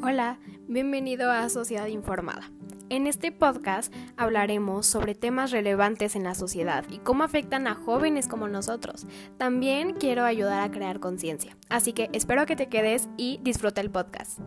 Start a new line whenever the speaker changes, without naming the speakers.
Hola, bienvenido a Sociedad Informada. En este podcast hablaremos sobre temas relevantes en la sociedad y cómo afectan a jóvenes como nosotros. También quiero ayudar a crear conciencia, así que espero que te quedes y disfruta el podcast.